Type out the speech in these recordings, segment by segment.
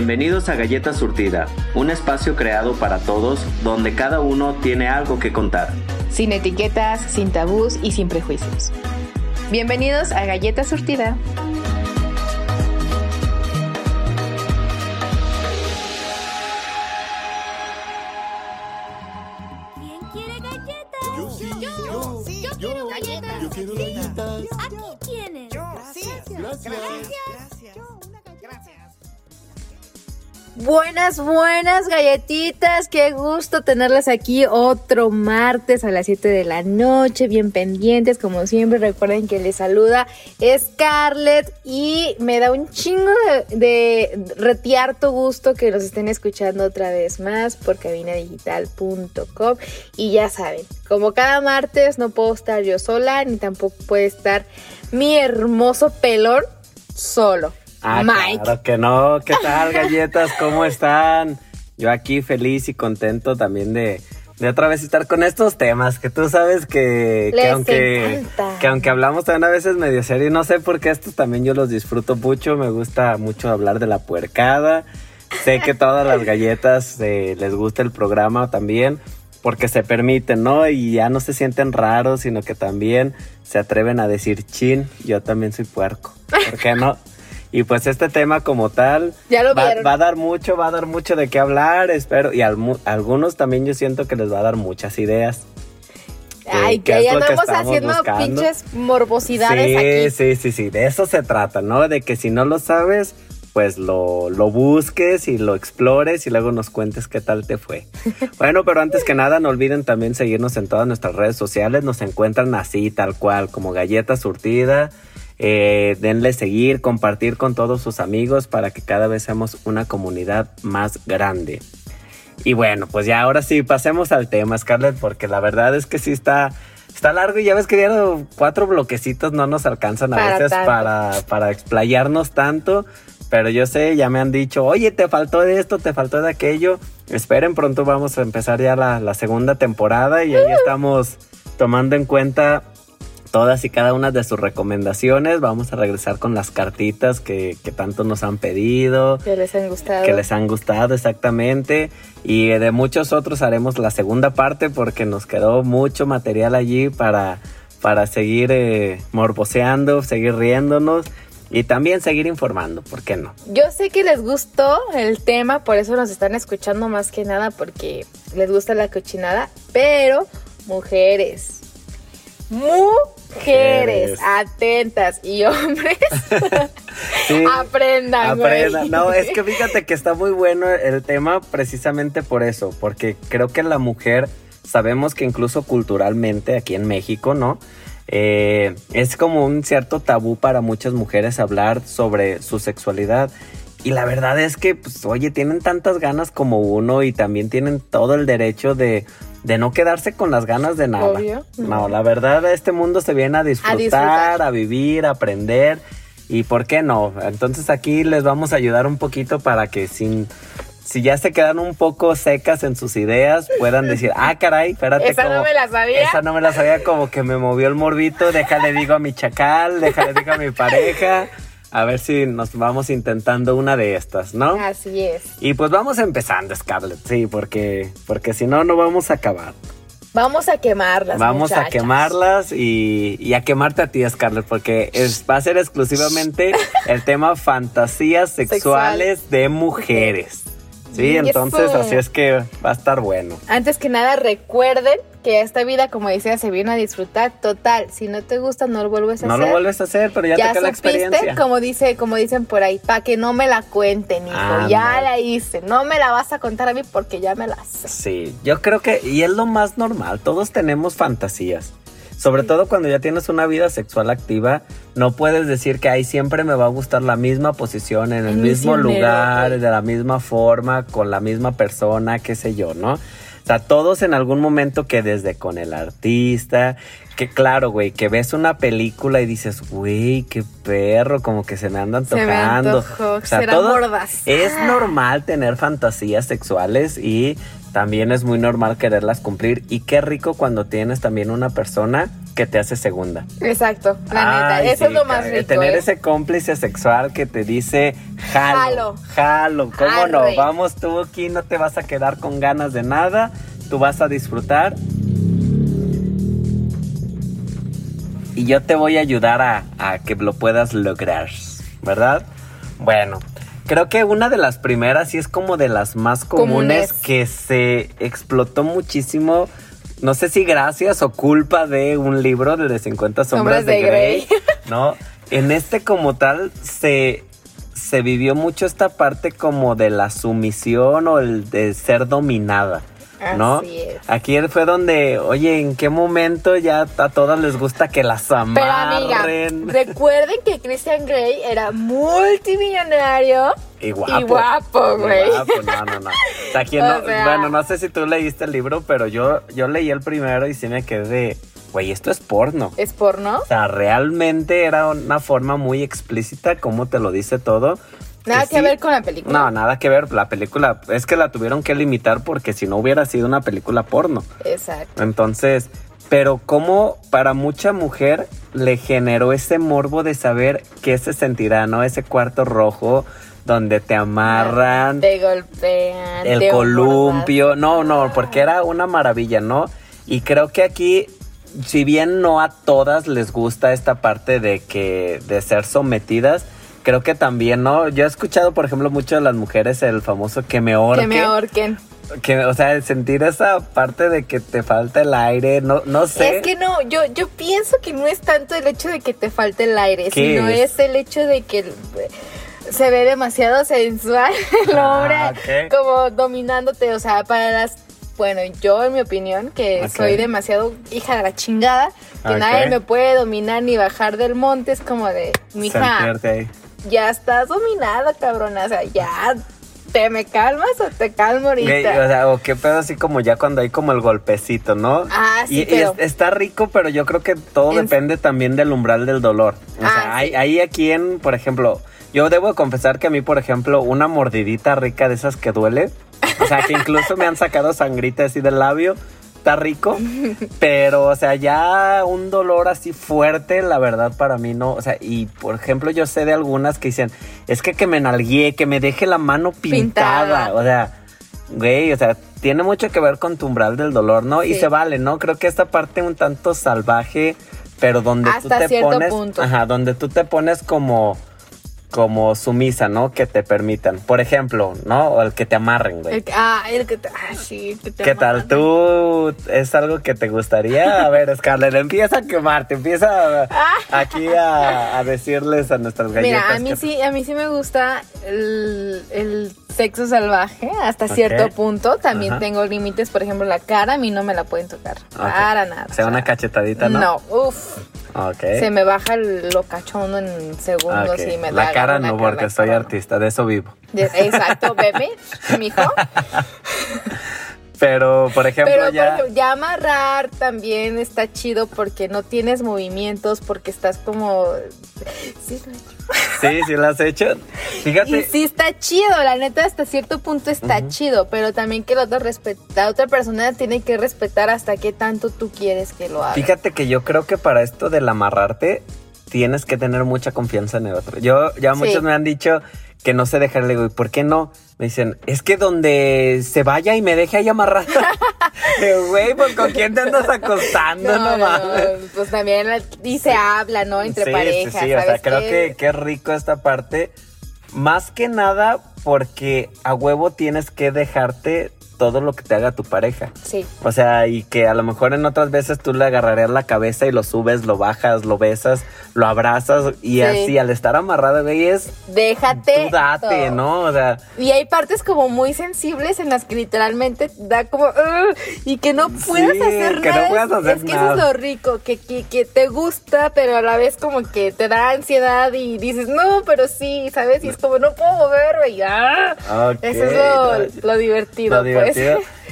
Bienvenidos a Galleta Surtida, un espacio creado para todos donde cada uno tiene algo que contar. Sin etiquetas, sin tabús y sin prejuicios. Bienvenidos a Galleta Surtida. Buenas, galletitas. Qué gusto tenerlas aquí otro martes a las 7 de la noche, bien pendientes. Como siempre, recuerden que les saluda Scarlett y me da un chingo de, de retiarto gusto que nos estén escuchando otra vez más por cabinadigital.com. Y ya saben, como cada martes no puedo estar yo sola, ni tampoco puede estar mi hermoso pelón solo. Ah, Mike. claro que no. ¿Qué tal, galletas? ¿Cómo están? Yo aquí feliz y contento también de, de otra vez estar con estos temas que tú sabes que, que aunque que aunque hablamos también a veces medio serio, no sé por qué estos también yo los disfruto mucho. Me gusta mucho hablar de la puercada. Sé que todas las galletas eh, les gusta el programa también porque se permiten, ¿no? Y ya no se sienten raros, sino que también se atreven a decir chin, yo también soy puerco. ¿Por qué no? Y pues este tema como tal Ya lo va, a dar mucho, va a dar mucho de qué hablar, espero. Y al algunos también yo siento que les va a dar muchas ideas. Ay, ¿Qué que ya que andamos estamos haciendo buscando? pinches morbosidades sí, aquí. sí, sí, sí, de eso se trata, ¿no? De que si no lo sabes, pues lo, lo busques y lo explores y luego nos cuentes qué tal te fue. Bueno, pero antes que nada, no olviden también seguirnos en todas nuestras redes sociales. Nos encuentran así, tal cual, como Galleta Surtida. Eh, denle seguir, compartir con todos sus amigos para que cada vez seamos una comunidad más grande. Y bueno, pues ya ahora sí, pasemos al tema, Scarlett, porque la verdad es que sí está, está largo y ya ves que ya los cuatro bloquecitos no nos alcanzan a Para veces tanto. para, para explayarnos tanto. Pero yo sé, ya me han dicho, oye, te faltó de esto, te faltó de aquello. Esperen, pronto vamos a empezar ya la, la segunda temporada y ahí estamos tomando en cuenta todas y cada una de sus recomendaciones. Vamos a regresar con las cartitas que, que tanto nos han pedido Que les han gustado. que les han gustado exactamente y de muchos otros haremos la segunda parte porque nos quedó mucho material allí para, para seguir eh, morboseando, seguir riéndonos y también seguir informando, ¿por qué no? Yo sé que les gustó el tema, por eso nos están escuchando más que nada, porque les gusta la cochinada, pero mujeres. Mujeres, atentas y hombres, Sí, aprendan. aprendan. No, es que fíjate que está muy bueno el tema precisamente por eso, porque creo que la mujer, sabemos que incluso culturalmente aquí en México, ¿no? Eh, es como un cierto tabú para muchas mujeres hablar sobre su sexualidad. Y la verdad es que, pues, oye, tienen tantas ganas como uno y también tienen todo el derecho de, de no quedarse con las ganas de nada. Obvio. No, la verdad, este mundo se viene a disfrutar, a, disfrutar. vivir, a aprender. ¿Y por qué no? Entonces aquí les vamos a ayudar un poquito para que sin... Si ya se quedan un poco secas en sus ideas, puedan decir, ah, caray, espérate. Esa no me la sabía. Esa no me la sabía, como que me movió el morbito. Déjale digo a mi chacal, déjale digo a mi pareja. A ver si nos vamos intentando una de estas, ¿no? Así es. Y pues vamos empezando, Scarlett, sí, porque, porque si no, no vamos a acabar. Vamos a quemarlas. Vamos a quemarlas y, y a quemarte a ti, Scarlett, porque es, va a ser exclusivamente el tema fantasías sexuales de mujeres. Sí, entonces así es que va a estar bueno. Antes que nada, recuerden que esta vida, como decía, se viene a disfrutar. Total, si no te gusta, no lo vuelves a No hacer. lo vuelves a hacer, pero ya, ya te queda la experiencia. como dice, como dicen por ahí, para que no me la cuenten, hijo. Ya la hice. No me la vas a contar a mí porque ya me la sé. Sí, yo creo que, y es lo más normal, todos tenemos fantasías. Sobre todo cuando ya tienes una vida sexual activa, no puedes decir que ahí siempre me va a gustar la misma posición, en el El mismo lugar, de la misma forma, con la misma persona, qué sé yo, ¿no? O sea, todos en algún momento que desde con el artista, que claro, güey, que ves una película y dices, güey, qué perro, como que se me anda Se me antojando. antojó, será mordaz. Es normal tener fantasías sexuales y también es muy normal quererlas cumplir. Y qué rico cuando tienes también una persona que te hace segunda. Exacto, la Ay, neta. Eso sí, es lo más rico. Tener ¿eh? ese cómplice sexual que te dice, jalo, Jalo. jalo, ¿cómo no? Vamos tú aquí, no te vas a quedar con ganas de nada, tú vas a disfrutar. Y yo te voy a ayudar a, a que lo puedas lograr, ¿verdad? Bueno, creo que una de las primeras y es como de las más comunes, Comunes. que se explotó muchísimo. No sé si gracias o culpa de un libro de 50 sombras Sombras de, de Grey, Grey. ¿no? En este como tal se, se vivió mucho esta parte como de la sumisión o el de ser dominada, ¿no? Así es. Aquí fue donde, oye, ¿en qué momento ya a todas les gusta que las Pero amiga, amarren? recuerden que Christian Grey era multimillonario Y guapo. y guapo, Y güey. guapo, no, no, no. O sea, aquí O no- sea- bueno, no sé si tú leíste el libro, pero yo, yo leí el primero y sí me quedé de, güey, esto es porno. ¿Es porno? O sea, realmente era una forma muy explícita, como te lo dice todo. Nada que sí- ver con la película. No, nada que ver. La película es que la tuvieron que limitar porque si no hubiera sido una película porno. Exacto. Entonces, pero como para mucha mujer le generó ese morbo de saber qué se sentirá, ¿no? Ese cuarto rojo donde te amarran, Te golpean. el te columpio. No, no, porque era una maravilla, ¿no? Y creo que aquí, si bien no a todas les gusta esta parte de que, de ser sometidas, creo que también, ¿no? Yo he escuchado, por ejemplo, mucho de las mujeres el famoso que me abordan. ahorque. Que me ahorquen. Que, o sea, sentir esa parte de que te falta el aire, no, no sé. Es que no, yo, yo pienso que no es tanto el hecho de que te falte el aire, ¿Qué sino es? es? el hecho de que se ve demasiado sensual el Ah, hombre ok. como dominándote, o sea, para las bueno, yo en mi opinión, que soy demasiado hija de la chingada, que nadie me puede dominar ni bajar del monte, es como de, mija. Ya estás dominada, cabrona, o sea, ya te me calmas o te calmo ahorita. Güey, o sea, o qué pedo así como ya cuando hay como el golpecito, ¿no? Ah, sí, y, y pero- es- está rico, pero yo creo que todo En- depende también del umbral del dolor. O Ah, sea, hay, sí. hay aquí en, por ejemplo, yo debo confesar que a mí, por ejemplo, una mordidita rica de esas que duele, o sea, que incluso me han sacado sangrita así del labio, está rico, pero, o sea, ya un dolor así fuerte, la verdad, para mí no, o sea, y por ejemplo, yo sé de algunas que dicen, es que que me nalgué, que me deje la mano pintada, Pintada. o sea, güey, o sea, tiene mucho que ver con tu umbral del dolor, ¿no? Y se vale, ¿no? Creo que esta parte un tanto salvaje, pero donde Hasta tú te cierto pones, punto. ajá, donde tú te pones como como sumisa, ¿no? Que te permitan. Por ejemplo, ¿no? O el que te amarren, güey. El que- ah, el que te, ah, sí, que te ¿Qué tal? ¿Tú es algo que te gustaría? A ver, Scarlett, empieza a quemarte, empieza a- aquí a, a decirles a nuestras galletas. Mira, a mí que- sí, a mí sí me gusta el, el sexo salvaje hasta cierto punto. También Ajá. tengo límites, por ejemplo, la cara a mí no me la pueden tocar. Para nada. O sea, una cachetadita, ¿no? No, uff. Ok. Se me baja el- lo cachondo en segundos y me La da cara no, porque soy artista, de eso vivo. De- Exacto, bebé, mijo. Pero, por ejemplo, Pero ya. por ejemplo, ya amarrar también está chido porque no tienes movimientos, porque estás como... Sí, lo he hecho. Sí, sí lo has hecho. Fíjate. Y sí está chido, la neta hasta cierto punto está chido, pero también que la otra, la otra persona tiene que respetar hasta qué tanto tú quieres que lo haga. Fíjate que yo creo que para esto del amarrarte tienes que tener mucha confianza en el otro. Yo ya Sí. muchos me han dicho que no sé dejarle, digo, ¿y por qué no? Me dicen, es que donde se vaya y me deje ahí amarrada. Güey, pues con quién te andas acostando, no, no, no, mames. pues también y se habla, ¿no? Entre sí, parejas, sí, sí, o sea, ¿sabes creo qué? que, que es rico esta parte. Más que nada porque a huevo tienes que dejarte todo lo que te haga tu pareja. Sí, O sea, y que a lo mejor en otras veces tú le agarrarías la cabeza y lo subes, lo bajas, lo besas, lo abrazas y Sí. así al estar amarrado, güey, es déjate. tú date, todo. ¿no? O sea, Y hay partes como muy sensibles en las que literalmente da como y que no puedas Sí, hacer que no nada. puedas hacer es que eso es lo rico, que, que, que te gusta, pero a la vez como que te da ansiedad y dices, no, pero sí, ¿sabes? Y es como, no puedo moverme. Y, ¡ah! ok, Eso es no, lo, lo divertido, lo divertido. pues.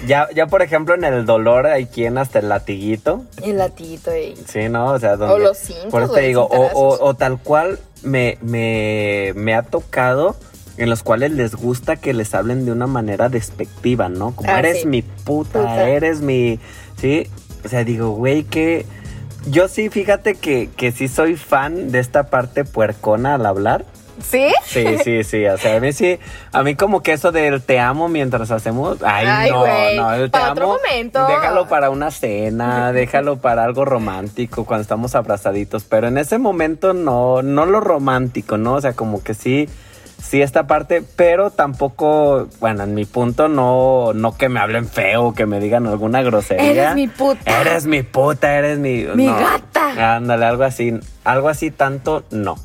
Ya, ya, por ejemplo, en el dolor hay quien hasta el latiguito. El latiguito y... Sí, ¿no? O sea, donde, los cintos, Por eso te digo, o, o, o tal cual me, me, me ha tocado en los cuales les gusta que les hablen de una manera despectiva, ¿no? Como Ah, eres sí. mi puta, Puta. eres mi... Sí, o sea, digo, güey, que... Yo sí, fíjate que, que sí soy fan de esta parte puercona al hablar. ¿Sí? Sí, sí, sí. O sea, a mí sí, a mí como que eso del te amo mientras hacemos. Ay, Ay, no, no, el te para otro momento. Déjalo para una cena, déjalo para algo romántico cuando estamos abrazaditos. Pero en ese momento no, no lo romántico, ¿no? O sea, como que sí. Sí, esta parte, pero tampoco, bueno, en mi punto no, no que me hablen feo, que me digan alguna grosería. Eres mi puta. Eres mi puta, eres mi. Mi no. gata. Ándale, algo así. Algo así tanto, no.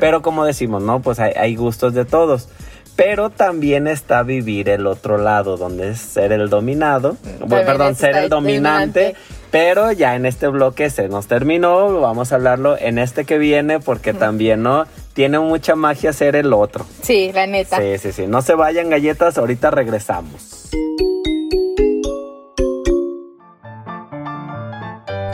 Pero como decimos, ¿no? Pues hay, hay gustos de todos. Pero también está vivir el otro lado, donde es ser el dominado. Bueno, perdón, ser el dominante. Pero ya en este bloque se nos terminó. Vamos a hablarlo en este que viene, porque también, ¿no? Tiene mucha magia ser el otro. Sí, la neta. Sí, sí, sí. No se vayan galletas, ahorita regresamos.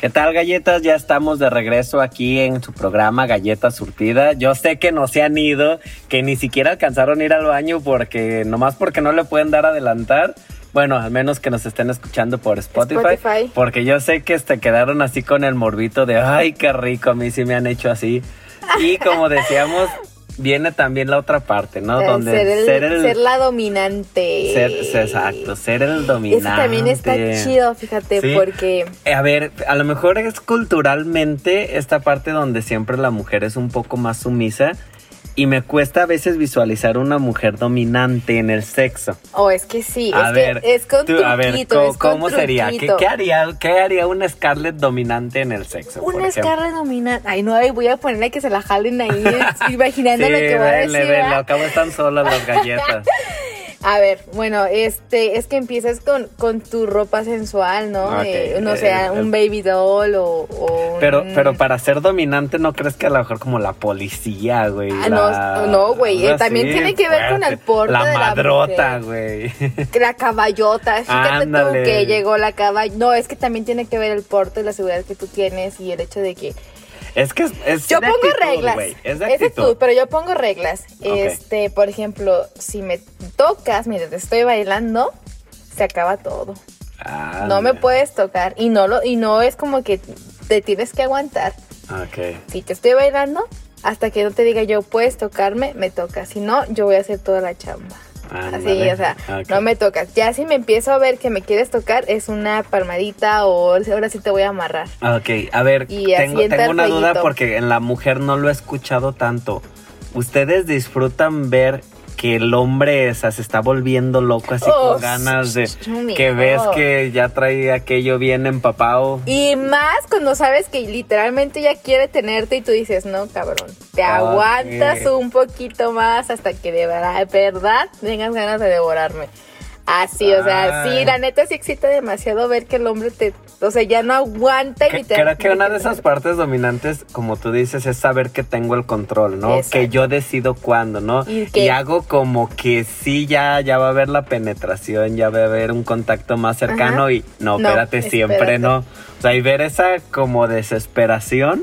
¿Qué tal, galletas? Ya estamos de regreso aquí en su programa Galleta Surtida. Yo sé que no se han ido, que ni siquiera alcanzaron a ir al baño porque nomás porque no le pueden dar adelantar. Bueno, al menos que nos estén escuchando por Spotify, Spotify. Porque yo sé que este, quedaron así con el morbito de, ay, qué rico, a mí sí me han hecho así. Y como decíamos, viene también la otra parte, ¿no? Eh, Donde ser, el- ser el... ser la dominante. ser- exacto, ser el dominante. Eso también está chido, fíjate, Sí. porque Eh, A ver, a lo mejor es culturalmente esta parte donde siempre la mujer es un poco más sumisa y me cuesta a veces visualizar una mujer dominante en el sexo. Oh, es que sí, A es ver, que es con tú- a ver, truquito, ¿cómo, sería? ¿Qué, haría, ¿Qué haría una Scarlett dominante en el sexo? Una? Scarlett dominante. Ay, no, voy a ponerle que se la jalen ahí, imaginando Sí, lo que va a decir. denle, ¿verdad? acabo están solas las galletas. A ver, bueno, este, es que empiezas con, con tu ropa sensual, ¿no? Eh, no eh, sea eh. un baby doll o, o Pero, un- pero para ser dominante, ¿no crees que a lo mejor como la policía, güey? Ah, no, la- no, güey, algo también así, tiene que ver con el porte La de la madrota, güey. La caballota, fíjate tú que llegó la caballota. No, es que también tiene que ver el porte, la seguridad que tú tienes y el hecho de que Es que es, es Yo pongo actitud, reglas. Es de Es actitud. pero yo pongo reglas. Este, por ejemplo, si me tocas mientras estoy bailando, se acaba todo. Ah, No me puedes tocar y no lo y no es como que te tienes que aguantar. Ok. Si te estoy bailando, hasta que no te diga yo puedes tocarme, me tocas. Si no, yo voy a hacer toda la chamba. Así, o sea, Ok. no me tocas. Ya si me empiezo a ver que me quieres tocar, es una palmadita o ahora sí te voy a amarrar. Ok, a ver, Y tengo, tengo una duda porque en la mujer no lo he escuchado tanto. ¿Ustedes disfrutan ver que el hombre o sea, se está volviendo loco así Oh, con ganas de que ves que ya trae aquello bien empapado? Y más cuando sabes que literalmente ya quiere tenerte y tú dices, no, cabrón, te Ok. aguantas un poquito más hasta que de verdad, de verdad tengas ganas de devorarme. Así, o sea, Ay. sí, la neta sí excita demasiado ver que el hombre te, o sea, ya no aguanta y Que- te Creo que una de esas partes dominantes, como tú dices, es saber que tengo el control, ¿no? Exacto. Que yo decido cuándo, ¿no? Y que- hago como que sí, ya, ya va a haber la penetración, ya va a haber un contacto más cercano Ajá. y no, No, espérate, siempre no. O sea, y ver esa como desesperación.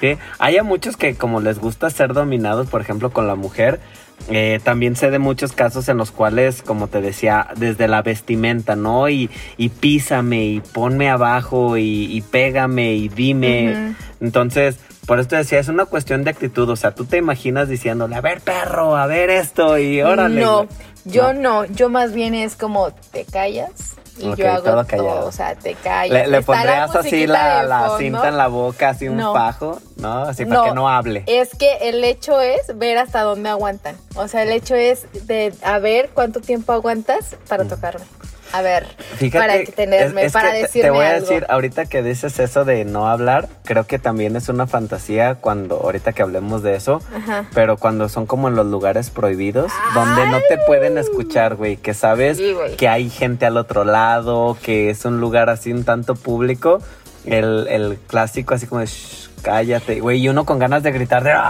¿sí? Hay a muchos que como les gusta ser dominados, por ejemplo, con la mujer. Eh, también sé de muchos casos en los cuales, como te decía, desde la vestimenta, ¿no? Y, y písame y ponme abajo y, y pégame y dime. Entonces, por esto decía, es una cuestión de actitud. O sea, tú te imaginas diciéndole, a ver, perro, a ver esto y órale. No, yo no. yo más bien es como te callas y yo hago todo todo, o sea, te callas. Le, le la pondrías así la, la cinta en la boca, así un No. pajo, ¿no? Así para que no hable. Es que el hecho es ver hasta dónde aguantan. O sea, el hecho es de a ver cuánto tiempo aguantas para Mm. tocarme. A ver, Fíjate, para tenerme, es- es para decirme Te voy a algo. decir, ahorita que dices eso de no hablar, creo que también es una fantasía cuando, ahorita que hablemos de eso, Ajá. pero cuando son como en los lugares prohibidos, donde no te pueden escuchar, güey, que sabes Sí, que hay gente al otro lado, que es un lugar así un tanto público, el, el clásico así como de, "Shh, cállate, güey, y uno con ganas de gritar de, Ya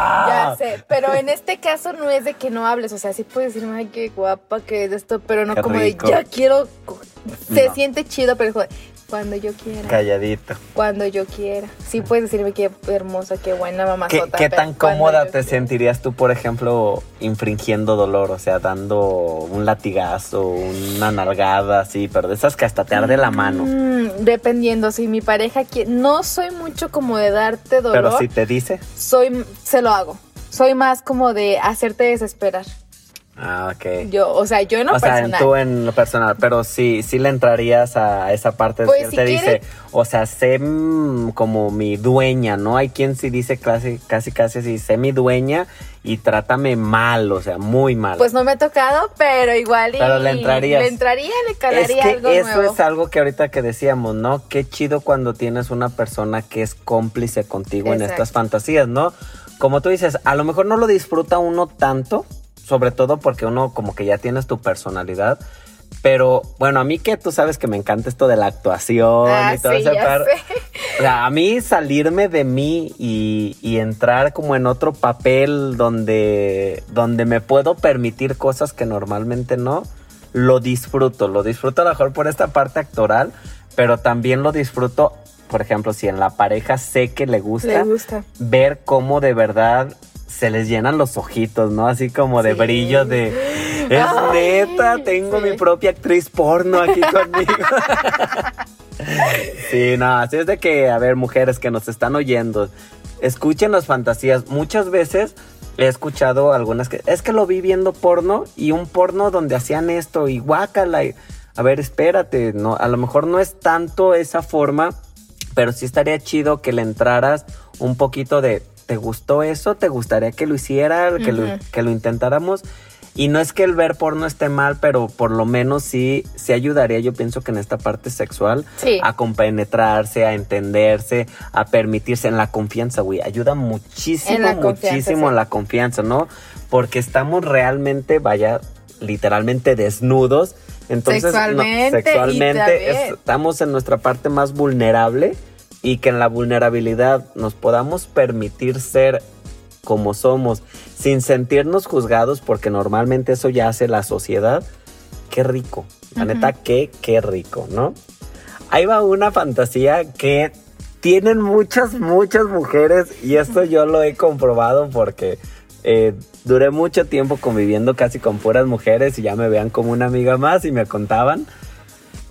"Ah". sé, pero en este caso no es de que no hables, o sea, sí puedes decirme, ay, qué guapa que es esto, pero no Qué como rico. de, ya quiero, se No. siente chido, pero joder, cuando yo quiera, Calladito. cuando yo quiera. Sí puedes decirme qué hermosa, qué buena ¿Qué, mamazota. qué pero tan cómoda te quiera. sentirías tú, por ejemplo, infringiendo dolor? O sea, dando un latigazo, una nalgada, así, pero de esas que hasta te arde la mano. Mm, dependiendo, si mi pareja quiere, no soy mucho como de darte dolor, Pero si te dice. soy, se lo hago. Soy más como de hacerte desesperar. Ah, ok. Yo, o sea, yo en lo o sea, personal. tú en lo personal, pero sí, sí le entrarías a esa parte de Pues, si te quiere- dice, o sea, sé mm, como mi dueña, ¿no? Hay quien sí dice casi, casi, casi así, sé mi dueña y trátame mal, o sea, muy mal. Pues no me ha tocado, pero igual y Pero le entrarías. Le entraría, le es calaría que algo eso nuevo. es algo que ahorita que decíamos, ¿no? Qué chido cuando tienes una persona que es cómplice contigo en estas fantasías, ¿no? Como tú dices, a lo mejor no lo disfruta uno tanto, sobre todo porque uno como que ya tienes tu personalidad. Pero bueno, a mí que tú sabes que me encanta esto de la actuación Ah, y todo sí, ese par- o sea, a mí salirme de mí y, y entrar como en otro papel donde, donde me puedo permitir cosas que normalmente no, lo disfruto. Lo disfruto a lo mejor por esta parte actoral, pero también lo disfruto, por ejemplo, si en la pareja sé que le gusta, Le gusta. ver cómo de verdad se les llenan los ojitos, ¿no? Así como de Sí. brillo de... Es Ay, neta, tengo sí. mi propia actriz porno aquí conmigo. Sí, no, así es de que, a ver, mujeres que nos están oyendo, escuchen las fantasías. Muchas veces he escuchado algunas que, es que lo vi viendo porno y un porno donde hacían esto y guácala. y- a ver, espérate, no, a lo mejor no es tanto esa forma, pero sí estaría chido que le entraras un poquito de, ¿te gustó eso? ¿Te gustaría que lo hiciera? Que, lo, que lo intentáramos. Y no es que el ver porno esté mal, pero por lo menos sí, sí ayudaría, yo pienso que en esta parte sexual, Sí. a compenetrarse, a entenderse, a permitirse en la confianza, güey. Ayuda muchísimo, la muchísimo sí. la confianza, ¿no? Porque estamos realmente, vaya, literalmente desnudos. Entonces, Sexualmente, sexualmente es- estamos en nuestra parte más vulnerable y que en la vulnerabilidad nos podamos permitir ser como somos sin sentirnos juzgados porque normalmente eso ya hace la sociedad. Qué rico. La neta, qué, qué rico, ¿no? Ahí va una fantasía que tienen muchas, muchas mujeres y esto yo lo he comprobado porque eh, duré mucho tiempo conviviendo casi con puras mujeres y ya me vean como una amiga más y me contaban,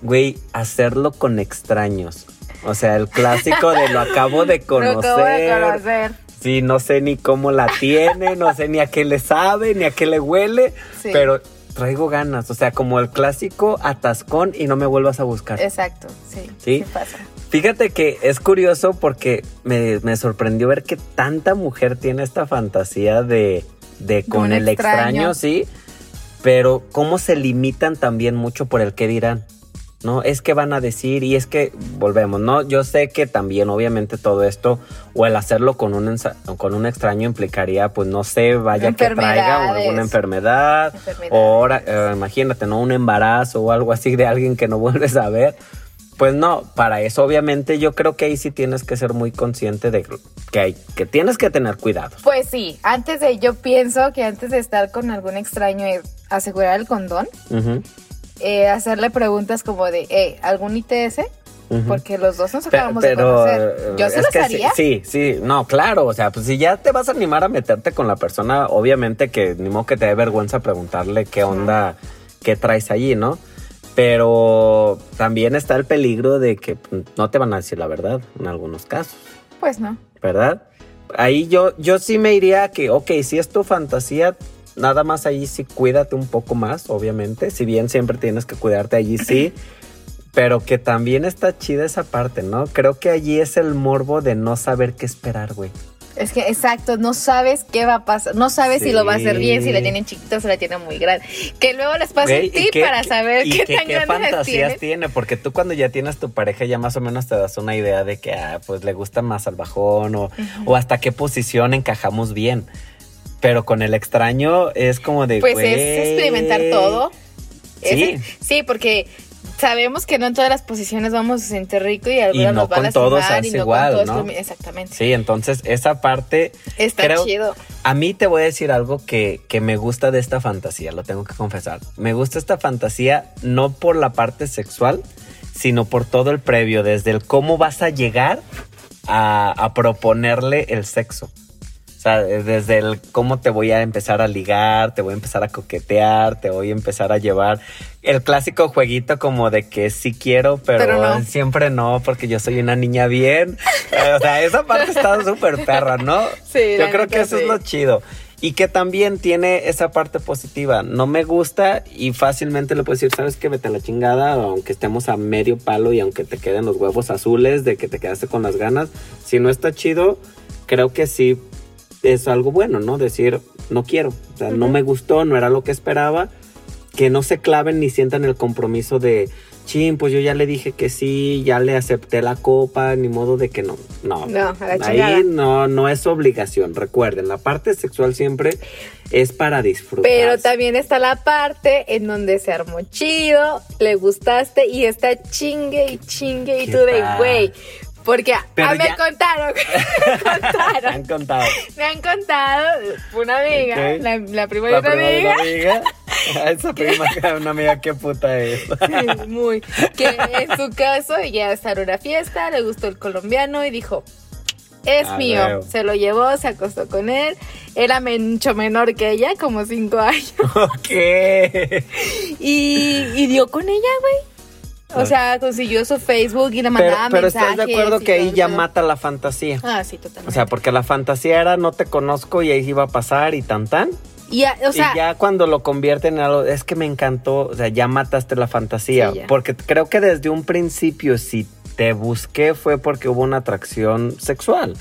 güey, hacerlo con extraños. O sea, el clásico de lo acabo de Lo conocer. acabo de conocer. Sí, no sé ni cómo la tiene, no sé ni a qué le sabe, ni a qué le huele, Sí. pero traigo ganas, o sea, como el clásico atascón y no me vuelvas a buscar. Exacto, sí. ¿Sí? Sí pasa. Fíjate que es curioso porque me, me sorprendió ver que tanta mujer tiene esta fantasía de, de con el extraño. extraño. sí, pero cómo se limitan también mucho por el qué dirán. ¿No? Es que van a decir y es que volvemos, ¿no? Yo sé que también obviamente todo esto o el hacerlo con un, con un extraño implicaría pues no sé, vaya que traiga o alguna enfermedad o ahora, eh, imagínate, ¿no? Un embarazo o algo así de alguien que no vuelves a ver. Pues no, para eso obviamente yo creo que ahí sí tienes que ser muy consciente de que hay, que tienes que tener cuidado. Pues sí, antes de, yo pienso que antes de estar con algún extraño es asegurar el condón, eh, hacerle preguntas como de, eh, ¿algún ITS? Porque los dos nos acabamos de conocer. eh, Yo sí es los haría. Sí, sí, sí, no, claro, o sea, pues si ya te vas a animar a meterte con la persona, obviamente que ni modo que te dé vergüenza preguntarle qué onda, qué traes allí, ¿no? Pero también está el peligro de que no te van a decir la verdad en algunos casos. Pues no. ¿verdad? Ahí yo, yo sí me iría a que, ok, si es tu fantasía, nada más ahí sí cuídate un poco más, obviamente. Si bien siempre tienes que cuidarte allí, sí. Pero que también está chida esa parte, ¿no? Creo que allí es el morbo de no saber qué esperar, güey. Es que, exacto, no sabes qué va a pasar. No sabes si lo va a hacer bien, si la tienen chiquita o si la tienen muy grande. Que luego les pasa Güey, un tip para saber y qué qué- tan qué fantasías tiene, porque tú cuando ya tienes tu pareja ya más o menos te das una idea de que ah, pues le gusta más al bajón o, o hasta qué posición encajamos bien. Pero con el extraño es como de Pues es experimentar todo. Sí. Es- sí, porque sabemos que no en todas las posiciones vamos a sentir rico y algunas no nos van a todos y no igual, con todos. ¿no? Exactamente. Sí, entonces esa parte Está creo- chido. A mí te voy a decir algo que, que me gusta de esta fantasía, lo tengo que confesar. Me gusta esta fantasía no por la parte sexual, sino por todo el previo, desde el cómo vas a llegar a, a proponerle el sexo. Sea, desde el cómo te voy a empezar a ligar, te voy a empezar a coquetear, te voy a empezar a llevar el clásico jueguito como de que sí quiero, pero, Pero no. siempre no, porque yo soy una niña bien. Eh, O sea, esa parte está súper perra, ¿no? Sí, Yo creo que eso sí. es lo chido. Y que también tiene esa parte positiva. No me gusta y fácilmente le puedo decir, ¿sabes qué? Vete a la chingada, aunque estemos a medio palo y aunque te queden los huevos azules de que te quedaste con las ganas. Si no está chido, creo que sí es algo bueno, ¿no? Decir, no quiero. O sea, no me gustó, no era lo que esperaba. Que no se claven ni sientan el compromiso de, chin, pues yo ya le dije que sí, ya le acepté la copa, ni modo de que no. No, No, a la chingada. ahí no, no es obligación. Recuerden, la parte sexual siempre es para disfrutar. Pero también está la parte en donde se armó chido, le gustaste y está chingue y chingue y ¿Qué tú de güey. Porque ah, Pero me ya- contaron, me contaron, han contado. me han contado una amiga, Ok. la, la prima de de amiga, una amiga. Esa prima que una amiga, qué puta es. Sí, muy, que en su caso ella estaba en una fiesta, le gustó el colombiano y dijo, es Ah, mío. Se lo llevó, se acostó con él, era mucho menor que ella, como cinco años. ¿Qué? Y, y dio con ella, güey. O sea, consiguió su Facebook y le mandaba pero mensajes. estás de acuerdo que ahí todo ya mata la fantasía. Ah, sí, totalmente. O sea, porque la fantasía era no te conozco y ahí iba a pasar y tan tan. Y, ya, o sea, y ya cuando lo convierten en algo, es que me encantó, o sea, ya mataste la fantasía. Sí, porque creo que desde un principio, si te busqué fue porque hubo una atracción sexual.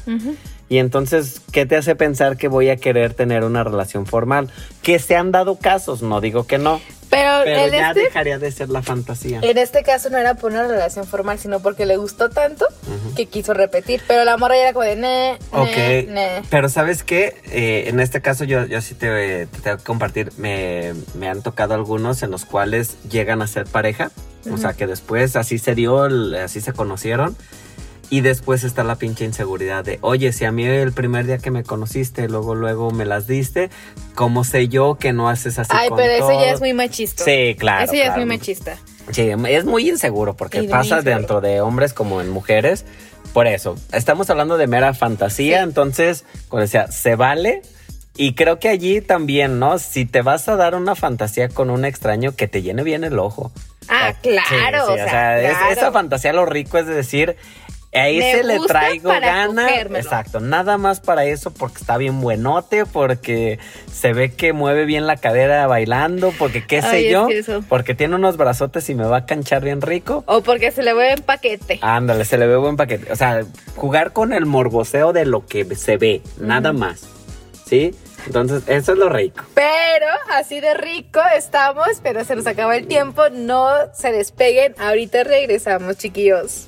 Y entonces, ¿qué te hace pensar que voy a querer tener una relación formal? Que se han dado casos, no digo que no, pero, pero en, ya este, dejaría de ser la fantasía. en este caso no era por una relación formal, sino porque le gustó tanto que quiso repetir. Pero la morra ya era como de, ne, Ok, ne, ne. pero ¿sabes qué? Eh, en este caso yo, yo sí te, te tengo que compartir, me, me han tocado algunos en los cuales llegan a ser pareja, o sea que después así se dio, así se conocieron. Y después está la pinche inseguridad de, oye, si a mí el primer día que me conociste, luego, luego me las diste, ¿cómo sé yo que no haces así Ay, con pero eso ya todo?" es muy machista. Sí, claro. Eso ya claro. es muy machista. Sí, es muy inseguro porque pasa inseguro. dentro de hombres como en mujeres. Por eso, estamos hablando de mera fantasía, Sí. entonces, como decía, se vale. Y creo que allí también, ¿no? Si te vas a dar una fantasía con un extraño, que te llene bien el ojo. Ah, Sí, claro. sí, o sea, es- esa fantasía lo rico es de decir, ahí se le traigo gana. cogérmelo. Exacto, nada más para eso, porque está bien buenote, porque se ve que mueve bien la cadera bailando, porque qué sé Ay, es yo, que porque tiene unos brazotes y me va a canchar bien rico. O porque se le ve en paquete. Ándale, se le ve buen paquete. O sea, jugar con el morboseo de lo que se ve, nada más. ¿Sí? Entonces, eso es lo rico. Pero así de rico estamos, pero se nos acaba el tiempo. No se despeguen. Ahorita regresamos, chiquillos.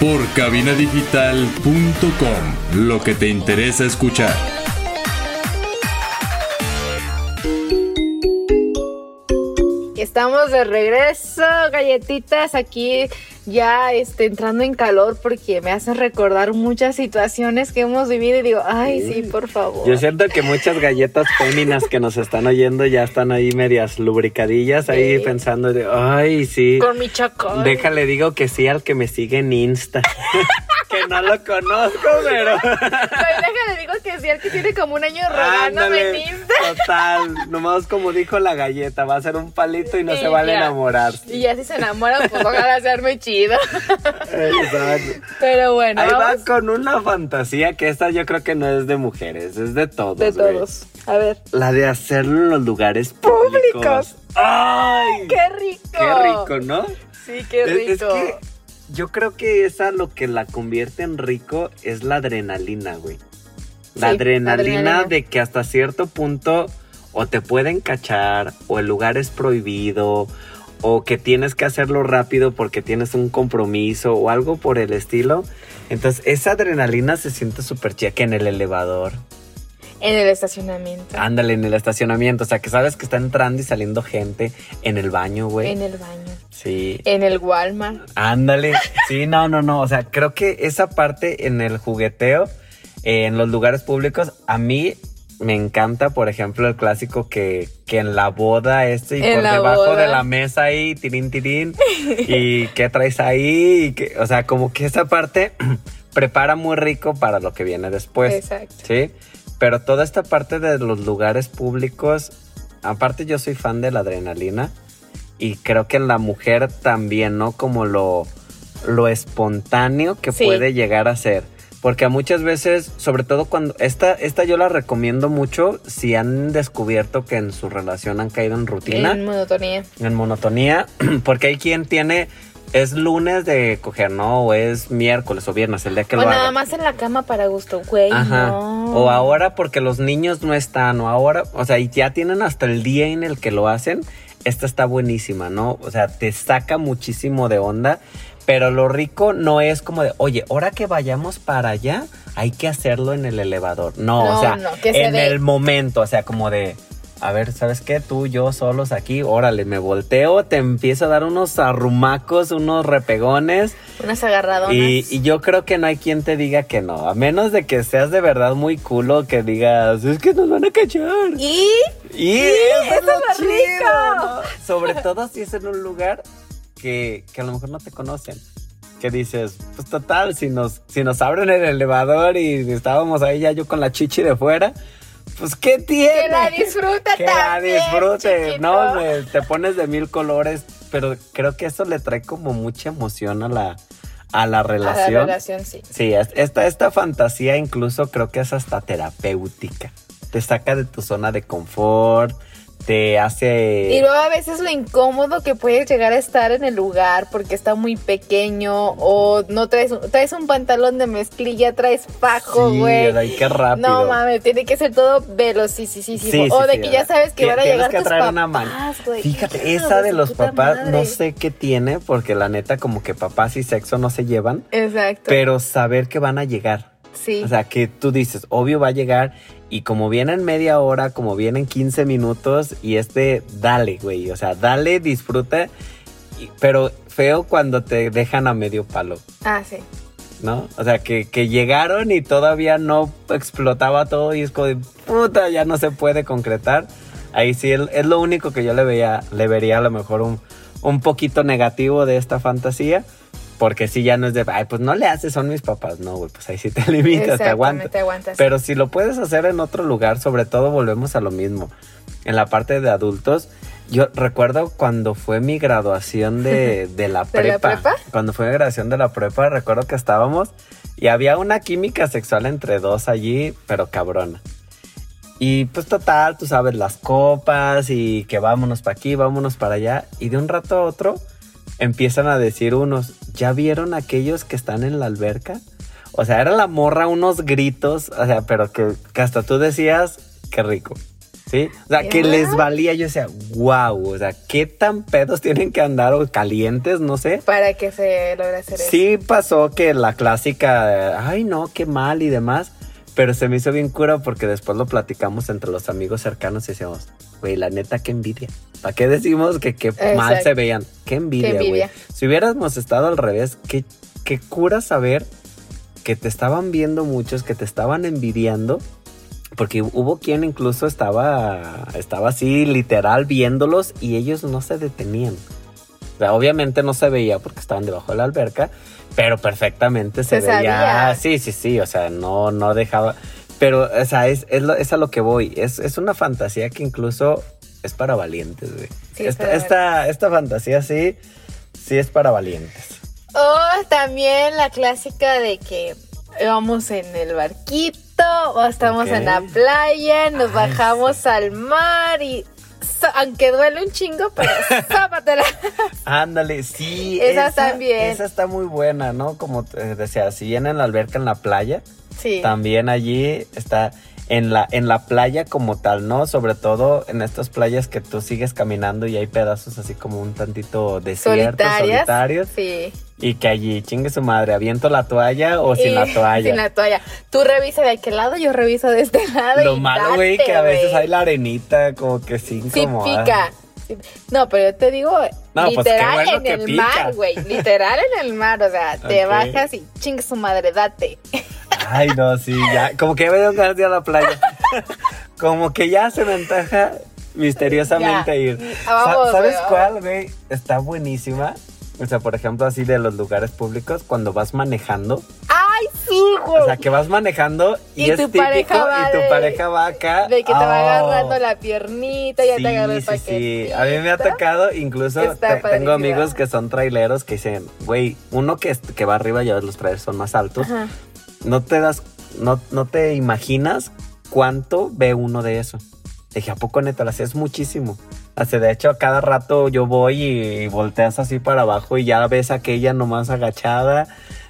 Por cabinadigital.com, lo que te interesa escuchar. Estamos de regreso, galletitas, aquí ya este, entrando en calor porque me hace recordar muchas situaciones que hemos vivido y digo, ay, sí, por favor. Yo siento que muchas galletas féminas que nos están oyendo ya están ahí medias lubricadillas, ahí pensando de, ay, sí. Con mi chacón. Déjale, digo que sí al que me sigue en Insta. que no lo conozco, pero. le digo que sí, el que tiene como un año rogándome en Insta. total, nomás como dijo la galleta, va a ser un palito y no se vale ya. enamorar. Y ya si se enamoran, pues ojalá hacerme chido. Exacto. Pero bueno, Ahí va con una fantasía que esta yo creo que no es de mujeres, es de todos. de todos. A ver. La de hacerlo en los lugares públicos. Públicos. ¡Ay! ¡Qué rico! ¡Qué rico, ¿no? Sí, qué Es- rico. Es, que yo creo que esa lo que la convierte en rico es la adrenalina, güey. La Sí, adrenalina, adrenalina. de que hasta cierto punto o te pueden cachar o el lugar es prohibido o que tienes que hacerlo rápido porque tienes un compromiso o algo por el estilo. Entonces esa adrenalina se siente súper chida que en el elevador. En el estacionamiento. Ándale, en el estacionamiento. O sea, que sabes que está entrando y saliendo gente en el baño, güey. En el baño. Sí. En el Walmart. Ándale. Sí, no, no, no. O sea, creo que esa parte en el jugueteo, eh, en los lugares públicos, a mí me encanta, por ejemplo, el clásico que, que en la boda este y En por debajo boda. de la mesa ahí, tirín, tirín. y qué traes ahí. Y que, o sea, como que esa parte prepara muy rico para lo que viene después. Exacto. Sí, pero toda esta parte de los lugares públicos, aparte yo soy fan de la adrenalina y creo que en la mujer también, ¿no? Como lo, lo espontáneo que Sí. puede llegar a ser. Porque muchas veces, sobre todo cuando, esta, esta yo la recomiendo mucho si han descubierto que en su relación han caído en rutina En monotonía. en monotonía, porque hay quien tiene, es lunes de coger, ¿no? O es miércoles o viernes, el día que o lo nada haga. más en la cama para gusto, güey. Ajá. no. O ahora porque los niños no están, o ahora, o sea, y ya tienen hasta el día en el que lo hacen. Esta está buenísima, ¿no? O sea, te saca muchísimo de onda. Pero lo rico no es como de, oye, ahora que vayamos para allá, hay que hacerlo en el elevador. No, No, o sea, no, que se en el momento, o sea, como de, a ver, ¿sabes qué? Tú, yo, solos aquí, órale, me volteo, te empiezo a dar unos arrumacos, unos repegones. Unas agarradonas. Y, y yo creo que no hay quien te diga que no, a menos de que seas de verdad muy culo, que digas, es que nos van a cachar. Y Y eso es lo chido, rico. ¿no? Sobre todo si es en un lugar que, que a lo mejor no te conocen. Que dices, pues total, si nos, si nos abren el elevador y estábamos ahí ya yo con la chichi de fuera, pues ¿qué tiene? que la disfruta que la también, disfrute, chiquito. no, te pones de mil colores, pero creo que eso le trae como mucha emoción a la, a la A relación. la relación, sí. Sí, es- esta, esta fantasía incluso creo que es hasta terapéutica. Te saca de tu zona de confort, te hace... Y luego a veces lo incómodo que puedes llegar a estar en el lugar porque está muy pequeño o no traes, un- traes un pantalón de mezclilla, traes fajo, Sí, güey. ay, qué rápido. No mames, tiene que ser todo velocísimo. Sí, sí, o de sí, que ya sabes que van a llegar que tus traer papás, una güey. Fíjate, esa de los papás no sé qué tiene, porque la neta como que papás y sexo no se llevan, Exacto. pero saber que van a llegar. sí. O sea, que tú dices, obvio va a llegar y como vienen media hora, como vienen 15 minutos y este, dale, güey. O sea, dale, disfruta, y- pero feo cuando te dejan a medio palo. ah, sí. ¿no? O sea, que, que llegaron y todavía no explotaba todo y es como de puta, ya no se puede concretar. Ahí sí es, es lo único que yo le veía, le vería a lo mejor un, un poquito negativo de esta fantasía. Porque si ya no es de, ay, pues no le haces, son mis papás. No, güey, pues ahí sí te limitas, te aguantas. te aguantas. Pero si lo puedes hacer en otro lugar, sobre todo volvemos a lo mismo. En la parte de adultos, yo recuerdo cuando fue mi graduación de, de la ¿De la prepa. prepa? Cuando fue mi graduación de la prepa, recuerdo que estábamos y había una química sexual entre dos allí, pero cabrona. Y pues total, tú sabes, las copas y que vámonos para aquí, vámonos para allá. Y de un rato a otro empiezan a decir unos, ¿ya vieron aquellos que están en la alberca? O sea, era la morra unos gritos, o sea, pero que, que hasta tú decías, qué rico. ¿Sí? O sea, que les valía, yo decía, wow, o sea, qué tan pedos tienen que andar o calientes, no sé. Para que se logre hacer eso. Sí pasó que la clásica, ay no, qué mal y demás, pero se me hizo bien cura porque después lo platicamos entre los amigos cercanos y decíamos, güey, la neta, qué envidia. ¿Para qué decimos que qué mal se veían? Qué envidia, güey. Si hubiéramos estado al revés, qué, qué cura saber que te estaban viendo muchos, que te estaban envidiando. Porque hubo quien incluso estaba, estaba así literal viéndolos y ellos no se detenían. O sea, obviamente no se veía porque estaban debajo de la alberca, pero perfectamente se, Se veía. sabía. Sí, sí, sí. O sea, no, no dejaba. Pero, o sea, es, es, lo- es a lo que voy. Es, es una fantasía que incluso es para valientes, güey. Sí, esta, esta, esta fantasía sí, sí es para valientes. O también la clásica de que vamos en el barquito o estamos en la playa, nos Ay, bajamos al mar y aunque duele un chingo, pero zápatela. Ándale, sí. Esas también. Esa está muy buena, ¿no? Como te decía, si viene en la alberca en la playa, Sí. también allí está en la, en la playa como tal, ¿no? Sobre todo en estas playas que tú sigues caminando y hay pedazos así como un tantito desiertos, solitarios. Sí. Y que allí chingue su madre, aviento la toalla o sin Y- la toalla. Sin la toalla. Tú revisa de aquel lado, yo reviso de este lado. Lo y malo, güey, que a veces hay la arenita como que sí Sí incomoda. pica. Sí. No, pero yo te digo, No, pues, literal bueno en el pica. mar, güey. Literal en el mar. O sea, te bajas y chingue su madre, date. Ay, no, sí, ya. Como que ya me dio ganas de ir a la playa. como que ya se me antoja misteriosamente Ya. ir. Ah, vamos, ¿Sabes cuál, güey? Está buenísima. O sea, por ejemplo, así de los lugares públicos, cuando vas manejando. ¡Ay, sí, güey! O sea, que vas manejando y, Y es tu típico pareja va y tu de- pareja va acá. De que te va Oh. agarrando la piernita, ya sí, te agarra el sí, paquetito. sí. A mí me ha tocado, incluso te- tengo amigos que son traileros que dicen, güey, uno que, que va arriba, ya ves, los trailers son más altos. Ajá. no te das, no, no te imaginas cuánto ve uno de eso. Dije, ¿a poco neta? Así es muchísimo. Así, de hecho, a cada rato yo voy y volteas así para abajo y ya ves a aquella nomás agachada.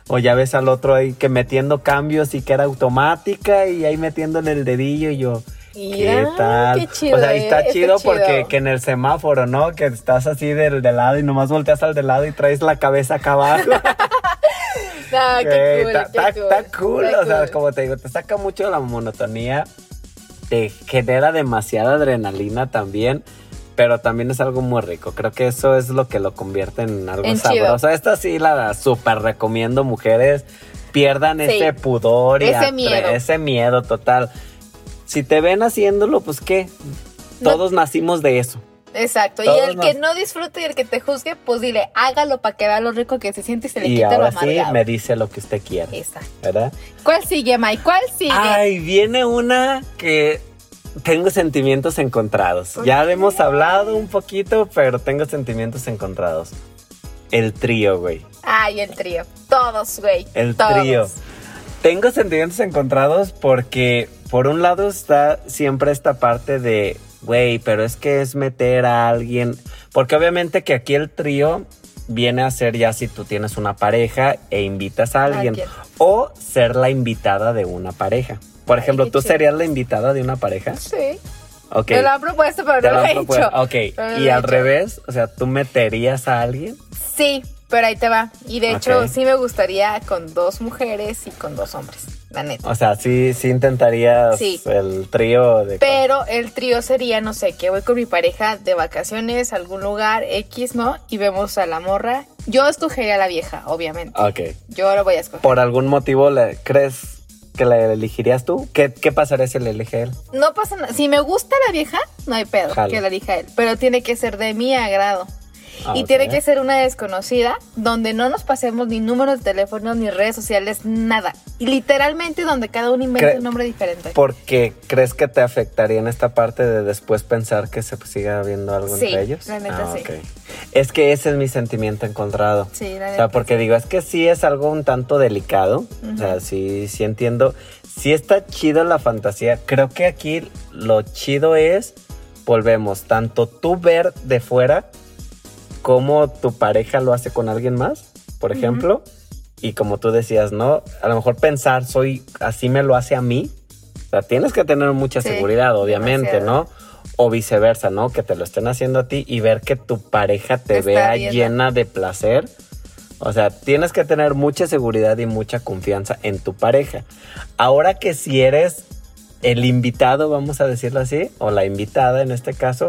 O ya ves al otro ahí que metiendo cambios y que era automática y ahí metiéndole el dedillo y yo, ¿qué tal? qué chido, o sea, y eh, está está chido porque chido. que en el semáforo, ¿no? Que estás así del de lado y nomás volteas al de lado y traes la cabeza acá abajo. Qué cool, está, qué está- cool. está cool, o sea, cool. como te digo, te saca mucho la monotonía, te genera demasiada adrenalina también, pero también es algo muy rico. Creo que eso es lo que lo convierte en algo En chido. sabroso. Esta sí la super recomiendo, mujeres, pierdan Sí. ese pudor y Ese miedo. ese miedo total. Si te ven haciéndolo, pues qué, No- todos nacimos de eso. Exacto. Y el que no disfrute y el que te juzgue, pues dile, hágalo para que vea lo rico que se siente y se le Y quite lo ahora sí amargado. me dice lo que usted quiere, Exacto. ¿verdad? ¿Cuál sigue, Mike? ¿Cuál sigue? Ay, viene una que tengo sentimientos encontrados. ¿Por Ya hemos hablado un poquito, pero tengo sentimientos encontrados. El trío, güey. Ay, el trío. Todos, güey. El Todos. trío. Tengo sentimientos encontrados porque por un lado está siempre esta parte de, güey, pero es que es meter a alguien, porque obviamente que aquí el trío viene a ser ya si tú tienes una pareja e invitas a alguien Alguien. o ser la invitada de una pareja. Por ejemplo, ¿tú serías la invitada de una pareja? Sí. Ok. Me lo han propuesto, pero Te no lo he propuesto. hecho. Ok. No Y al hecho. revés, o sea, ¿tú meterías a alguien? Sí, pero ahí te va. Y de hecho, sí me gustaría con dos mujeres y con dos hombres. La neta. O sea, sí, sí intentarías Sí. el trío de... Pero el trío sería, no sé, que voy con mi pareja de vacaciones a algún lugar X, ¿no? Y vemos a la morra. Yo escogería a la vieja, obviamente. Ok. Yo lo voy a escoger. ¿Por algún motivo le crees que la elegirías tú? ¿Qué, qué pasaría si la elige él? No pasa nada. Si me gusta la vieja, no hay pedo Jalo. que la elija él. Pero tiene que ser de mi agrado. Ah, y tiene que ser una desconocida donde no nos pasemos ni números de teléfono, ni redes sociales, nada. Y literalmente donde cada uno invente Cre- un nombre diferente. Porque crees que te afectaría en esta parte de después pensar que se siga viendo algo Sí, entre ellos. la neta, Ah, sí. Es que ese es mi sentimiento encontrado. Sí, la O sea, porque digo, es que sí es algo un tanto delicado. O sea, sí, sí entiendo. Sí está chido la fantasía. Creo que aquí lo chido es, volvemos, tanto tú ver de fuera como tu pareja lo hace con alguien más, por ejemplo. Y como tú decías, ¿no? A lo mejor pensar, soy, así me lo hace a mí. O sea, tienes que tener mucha Sí, seguridad, obviamente, demasiado. ¿no? O viceversa, ¿no? Que te lo estén haciendo a ti y ver que tu pareja te Te está vea viendo. llena de placer. O sea, tienes que tener mucha seguridad y mucha confianza en tu pareja. Ahora que si eres el invitado, vamos a decirlo así, o la invitada en este caso,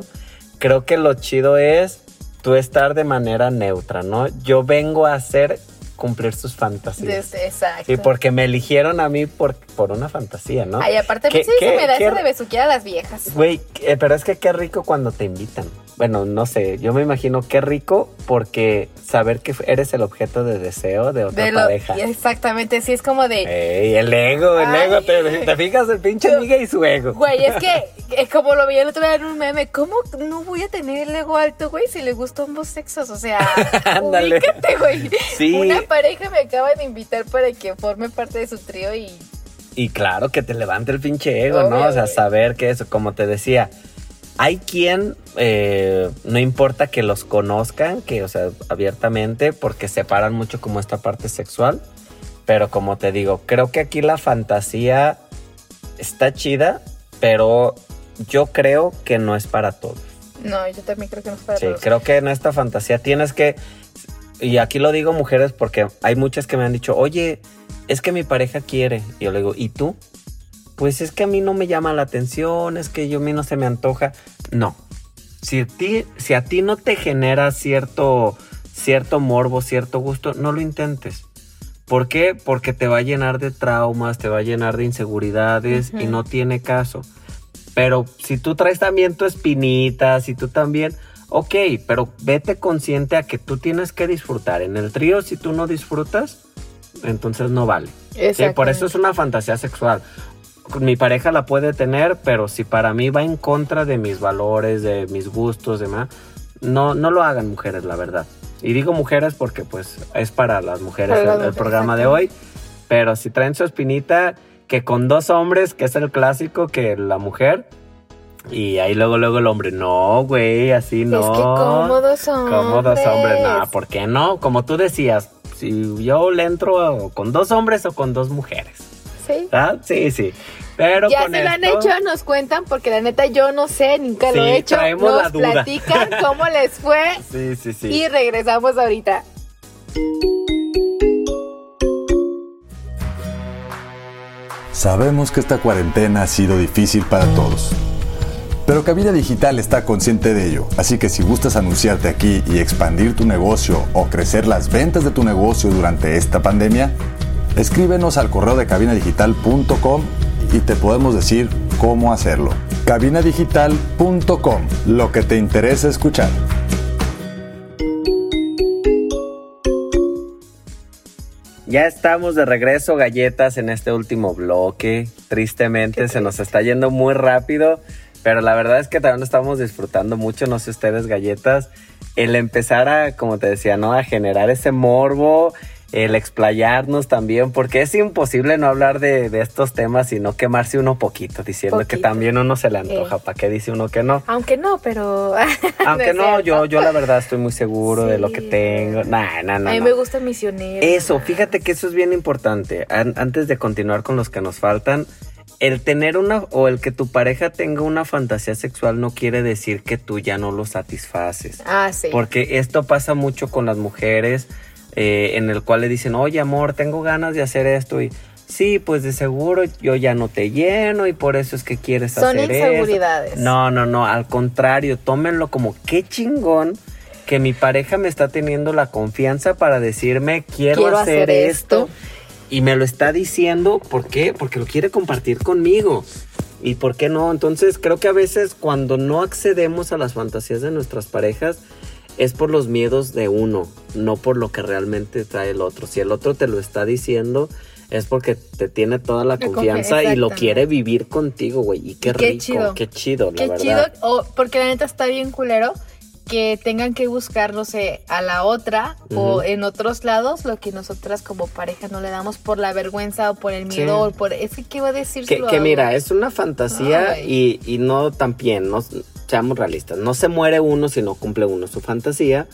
creo que lo chido es tú estar de manera neutra, ¿no? Yo vengo a hacer cumplir sus fantasías. Exacto. Y porque me eligieron a mí por, por una fantasía, ¿no? Ay, aparte, ¿Qué- pues sí, qué- se me da qué- eso de besuquear a las viejas. Güey, eh, pero es que qué rico cuando te invitan. Bueno, no sé, yo me imagino qué rico porque saber que eres el objeto de deseo de otra De lo- pareja. exactamente, sí, es como de... Ey, el ego, el Ay. ego, te, te fijas el pinche amiga y su ego. Güey, es que es como lo vi el otro día en un meme. ¿Cómo no voy a tener el ego alto, güey, si le gustan ambos sexos? O sea, ubícate, güey. Sí. Una pareja me acaba de invitar para que forme parte de su trío y Y claro que te levante el pinche ego, ¿no? O sea, güey. saber que eso, como te decía, hay quien, eh, no importa que los conozcan, que, o sea, abiertamente, porque separan mucho como esta parte sexual. Pero como te digo, creo que aquí la fantasía está chida, pero yo creo que no es para todos. no, yo también creo que no es para Sí, todos. creo que en esta fantasía tienes que, y aquí lo digo mujeres porque hay muchas que me han dicho, oye, es que mi pareja quiere. Y yo le digo, ¿y tú? Pues es que a mí no me llama la atención, es que yo a mí no se me antoja. No. Si a ti, si a ti no te genera cierto, cierto morbo, cierto gusto, no lo intentes. ¿Por qué? Porque te va a llenar de traumas, te va a llenar de inseguridades y no tiene caso. Pero si tú traes también tu espinita, si tú también, ok, pero vete consciente a que tú tienes que disfrutar. En el trío, si tú no disfrutas, entonces no vale. Sí, por eso es una fantasía sexual. Mi pareja la puede tener, pero si para mí va en contra de mis valores, de mis gustos, demás, no, no lo hagan mujeres, la verdad. Y digo mujeres porque pues es para las mujeres Para el, programa de hoy. Pero si traen su espinita, que con dos hombres, que es el clásico, que la mujer, y ahí luego, luego el hombre, no, güey, así no. Es que cómodos hombres. Cómodos hombres, nada, ¿por qué no? Como tú decías, si yo le entro con dos hombres o con dos mujeres. Sí. ¿Ah? Sí, sí. Pero Ya con se lo han hecho, nos cuentan, porque la neta yo no sé, nunca lo he hecho. traemos Nos la duda. platican cómo les fue Sí, sí, sí. y regresamos ahorita. Sabemos que esta cuarentena ha sido difícil para todos. Pero Cabina Digital está consciente de ello, así que si gustas anunciarte aquí y expandir tu negocio o crecer las ventas de tu negocio durante esta pandemia, escríbenos al correo de cabinadigital.com y te podemos decir cómo hacerlo. Cabinadigital.com, lo que te interesa escuchar. Ya estamos de regreso, galletas, en este último bloque. Tristemente se nos está yendo muy rápido, pero la verdad es que también estamos disfrutando mucho, no sé ustedes, galletas, el empezar a, como te decía, ¿no? A generar ese morbo, el explayarnos también, porque es imposible no hablar de, de estos temas y no quemarse uno poquito, diciendo que también uno se le antoja, Eh. ¿para qué dice uno que no? Aunque no, pero. Aunque no, yo, yo la verdad estoy muy seguro de lo que tengo. Nah, nah, nah, A mí no. me gusta misionero. Eso, fíjate que eso es bien importante. An- antes de continuar con los que nos faltan, el tener una o el que tu pareja tenga una fantasía sexual no quiere decir que tú ya no lo satisfaces. Ah, sí. Porque esto pasa mucho con las mujeres, eh, en el cual le dicen, oye amor, tengo ganas de hacer esto y sí, pues de seguro yo ya no te lleno y por eso es que quieres Son hacer eso". inseguridades. No, no, no, al contrario, tómenlo como qué chingón que mi pareja me está teniendo la confianza para decirme quiero, Quiero hacer, hacer esto. esto. y me lo está diciendo, ¿por qué? Porque lo quiere compartir conmigo. ¿Y por qué no? Entonces creo que a veces cuando no accedemos a las fantasías de nuestras parejas es por los miedos de uno, no por lo que realmente trae el otro. Si el otro te lo está diciendo es porque te tiene toda la confianza y lo quiere vivir contigo, güey. Y qué, Y qué rico, chido. qué chido, la Qué verdad. chido, o- porque la neta está bien culero que tengan que buscar, no sé, a la otra o en otros lados lo que nosotras como pareja no le damos por la vergüenza o por el miedo Sí. o por... Es que, ¿qué va a decir Que, que mira, es una fantasía y, y no también, no seamos realistas. No se muere uno si no cumple uno su fantasía,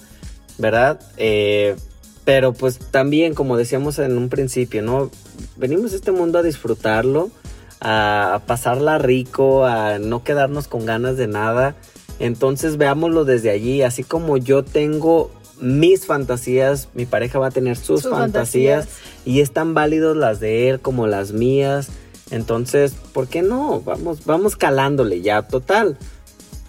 ¿verdad? Eh, pero pues también, como decíamos en un principio, ¿no? Venimos a este mundo a disfrutarlo, a, pasarla rico, a no quedarnos con ganas de nada. Entonces veámoslo desde allí, así como yo tengo mis fantasías, mi pareja va a tener sus, Sus fantasías, fantasías. y es tan válido las de él como las mías. Entonces, ¿por qué no? Vamos, vamos calándole ya, total.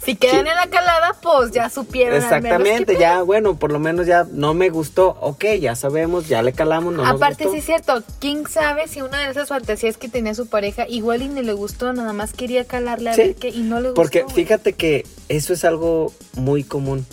Si quedan Sí. en la calada, pues ya supieron. Exactamente, ya, bueno, por lo menos ya no me gustó, ok, ya sabemos, ya le calamos, no nos Aparte, gustó. sí es cierto, quién sabe si una de esas fantasías que tenía su pareja igual y ni le gustó, nada más quería calarle a Sí, ver qué y no le gustó. Porque güey. fíjate que eso es algo muy común,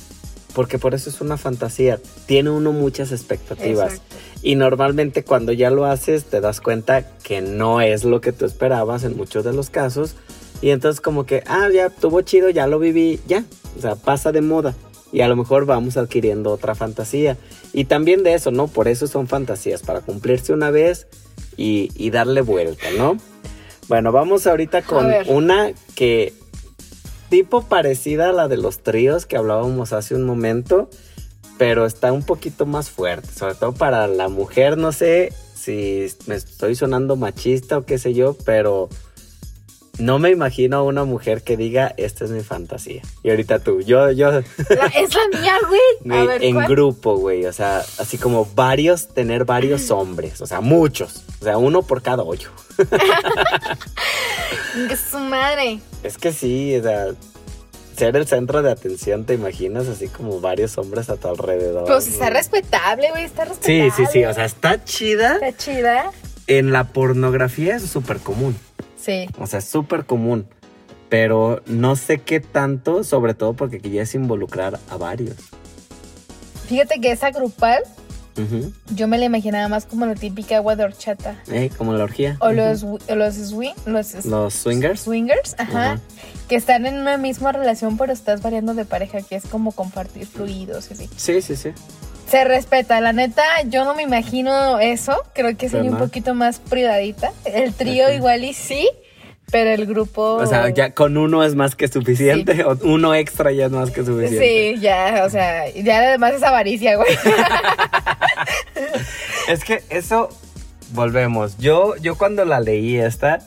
porque por eso es una fantasía, tiene uno muchas expectativas. Exacto. Y normalmente cuando ya lo haces te das cuenta que no es lo que tú esperabas en muchos de los casos. Y entonces como que, ah, ya estuvo chido, ya lo viví, ya. O sea, pasa de moda. Y a lo mejor vamos adquiriendo otra fantasía. Y también de eso, ¿no? Por eso son fantasías, para cumplirse una vez y, y darle vuelta, ¿no? Bueno, vamos ahorita con una que tipo parecida a la de los tríos que hablábamos hace un momento, pero está un poquito más fuerte, sobre todo para la mujer, no sé si me estoy sonando machista o qué sé yo, pero no me imagino a una mujer que diga, esta es mi fantasía. Y ahorita tú, yo, yo, La- es la mía, güey. A ver, en ¿cuál? grupo, güey, o sea, así como varios, tener varios hombres, o sea, muchos, o sea, uno por cada hoyo. Es su madre. Es que sí, o sea, ser el centro de atención, ¿te imaginas? Así como varios hombres a tu alrededor. Pues está güey. respetable, güey, está Sí, respetable. sí, sí, o sea, está chida. Está chida. En la pornografía es súper común, Sí. o sea, es súper común. Pero no sé qué tanto, sobre todo porque aquí ya es involucrar a varios. Fíjate que esa grupal, yo me la imaginaba más como la típica agua de horchata. Eh, como la orgía. O los, los, swing, los, Los swingers. swingers, ajá, Ajá. que están en una misma relación, pero estás variando de pareja, que es como compartir fluidos y así. Sí, sí, sí. Se respeta, la neta, yo no me imagino eso, creo que sería un poquito más privadita. El trío Ajá. igual y sí, pero el grupo... O sea, ya con uno es más que suficiente, o uno extra ya es más que suficiente. Sí, ya, o sea, ya además es avaricia, güey. Es que eso, volvemos. Yo, yo cuando la leí esta,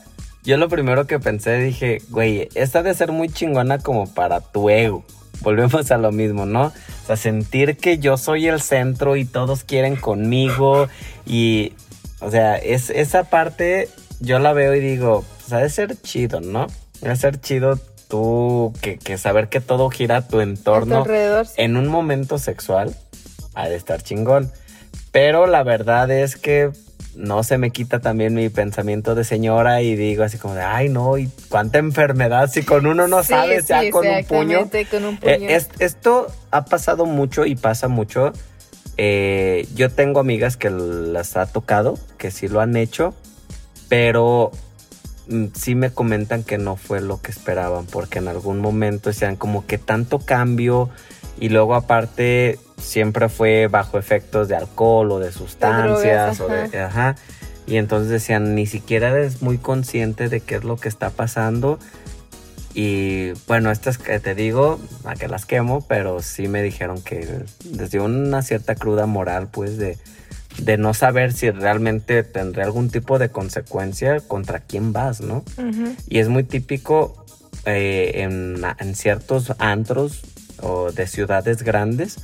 yo lo primero que pensé dije, güey, esta de ser muy chingona como para tu ego. Volvemos a lo mismo, ¿no? O sea, sentir que yo soy el centro y todos quieren conmigo y, o sea, es, esa parte yo la veo y digo, pues ha de ser chido, ¿no? Ha de ser chido tú, que, que saber que todo gira a tu A tu entorno alrededor. sí. en un momento sexual ha de estar chingón. Pero la verdad es que no se me quita también mi pensamiento de señora y digo así como de, ay no, y cuánta enfermedad si con uno no Sí, sabes ya con un puño. exactamente, con un puño. Eh, es- esto ha pasado mucho y pasa mucho. Eh, yo tengo amigas que las ha tocado, que sí lo han hecho, pero mm, sí me comentan que no fue lo que esperaban, porque en algún momento decían como que tanto cambio y luego aparte siempre fue bajo efectos de alcohol o de sustancias o de, ajá. Y entonces decían, ni siquiera eres muy consciente de qué es lo que está pasando. Y bueno, estas que te digo, a que las quemo, pero sí me dijeron que les dio una cierta cruda moral, pues, de, de no saber si realmente tendré algún tipo de consecuencia contra quién vas, ¿no? Y es muy típico eh, en, en ciertos antros o de ciudades grandes